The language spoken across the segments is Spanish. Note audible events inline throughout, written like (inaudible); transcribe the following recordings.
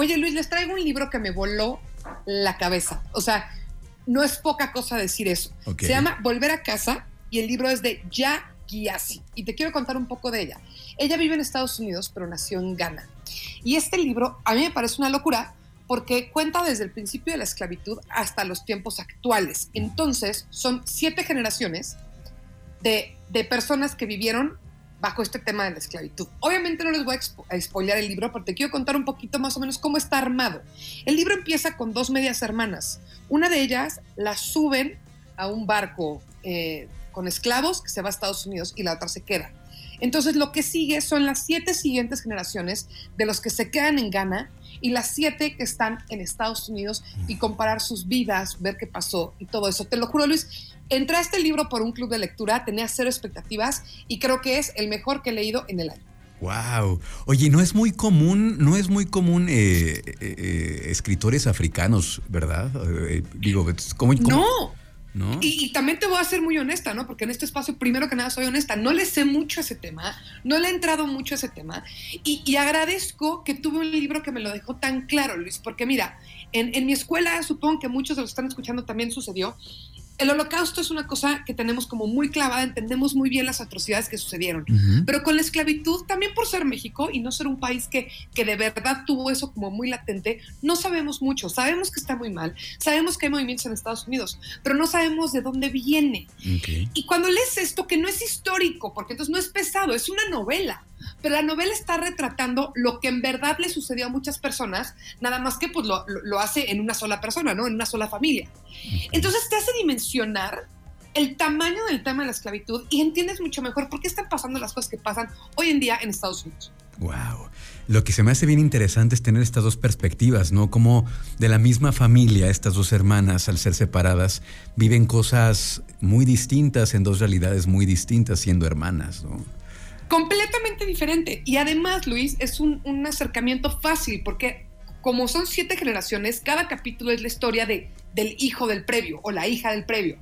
Oye, Luis, les traigo un libro que me voló la cabeza. O sea, no es poca cosa decir eso. Se llama Volver a casa y el libro es de Ya Gyasi. Y te quiero contar un poco de ella. Ella vive en Estados Unidos, pero nació en Ghana. Y este libro a mí me parece una locura porque cuenta desde el principio de la esclavitud hasta los tiempos actuales. Entonces, son siete generaciones de, de personas que vivieron bajo este tema de la esclavitud. Obviamente no les voy a, a spoilear el libro, porque te quiero contar un poquito más o menos cómo está armado. El libro empieza con dos medias hermanas. Una de ellas la suben a un barco eh, con esclavos que se va a Estados Unidos y la otra se queda. Entonces lo que sigue son las siete siguientes generaciones de los que se quedan en Ghana y las siete que están en Estados Unidos y comparar sus vidas, ver qué pasó y todo eso. Te lo juro, Luis, entré a este libro por un club de lectura, tenía cero expectativas y creo que es el mejor que he leído en el año. Wow. Oye, no es muy común, no es muy común eh, eh, eh, escritores africanos, ¿verdad? Eh, digo, ¿cómo, cómo- No, ¿no? Y, también te voy a ser muy honesta, ¿no? Porque en este espacio, primero que nada, soy honesta. No le sé mucho a ese tema, no le he entrado mucho a ese tema. Y, y agradezco que tuve un libro que me lo dejó tan claro, Luis, porque mira, en, en mi escuela, supongo que muchos de los que están escuchando también sucedió. El holocausto es una cosa que tenemos como muy clavada, entendemos muy bien las atrocidades que sucedieron. Pero con la esclavitud, también por ser México y no ser un país que, que de verdad tuvo eso como muy latente, no sabemos mucho. Sabemos que está muy mal, sabemos que hay movimientos en Estados Unidos, pero no sabemos de dónde viene. Y cuando lees esto, que no es histórico, porque entonces no es pesado, es una novela, pero la novela está retratando lo que en verdad le sucedió a muchas personas, nada más que pues lo, lo- hace en una sola persona, ¿no? En una sola familia. Entonces te hace dimensionar el tamaño del tema de la esclavitud y entiendes mucho mejor por qué están pasando las cosas que pasan hoy en día en Estados Unidos. Wow. Lo que se me hace bien interesante es tener estas dos perspectivas, ¿no? Como de la misma familia, estas dos hermanas, al ser separadas, viven cosas muy distintas en dos realidades muy distintas siendo hermanas, ¿no? Completamente diferente. Y además, Luis, es un, acercamiento fácil porque como son siete generaciones, cada capítulo es la historia de, del hijo del previo o la hija del previo.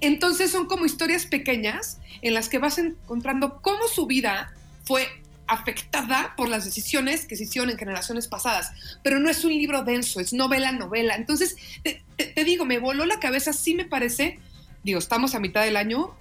Entonces son como historias pequeñas en las que vas encontrando cómo su vida fue afectada por las decisiones que se hicieron en generaciones pasadas. Pero no es un libro denso, es novela, novela. Entonces, te- te digo, me voló la cabeza, sí me parece, digo, estamos a mitad del año,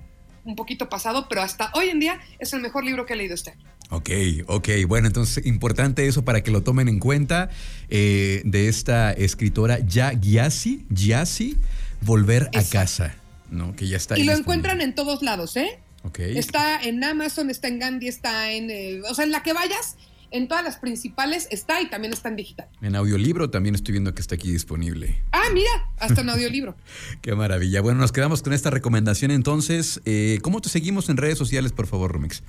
un poquito pasado, pero hasta hoy en día es el mejor libro que he leído este año. Ok, ok. Bueno, entonces importante eso para que lo tomen en cuenta eh, de esta escritora Ya Gyasi, Gyasi, Volver a Exacto. casa, ¿no? Que ya está. y lo encuentran en todos lados, ¿eh? Ok. Está en Amazon, está en Gandhi, está en... eh, o sea, en la que vayas, en todas las principales está y también está en digital. En audiolibro también estoy viendo que está aquí disponible. Ah, mira, hasta en audiolibro. (laughs) Qué maravilla. Bueno, nos quedamos con esta recomendación entonces. Eh, ¿Cómo te seguimos en redes sociales, por favor, Romix?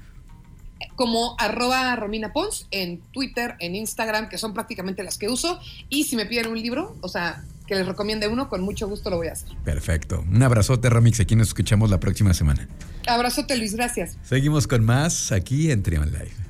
Como arroba Romina Pons en Twitter, en Instagram, que son prácticamente las que uso. Y si me piden un libro, o sea, que les recomiende uno, con mucho gusto lo voy a hacer. Perfecto. Un abrazote, Romix. Aquí nos escuchamos la próxima semana. Abrazote, Luis, gracias. Seguimos con más aquí en Trion Live.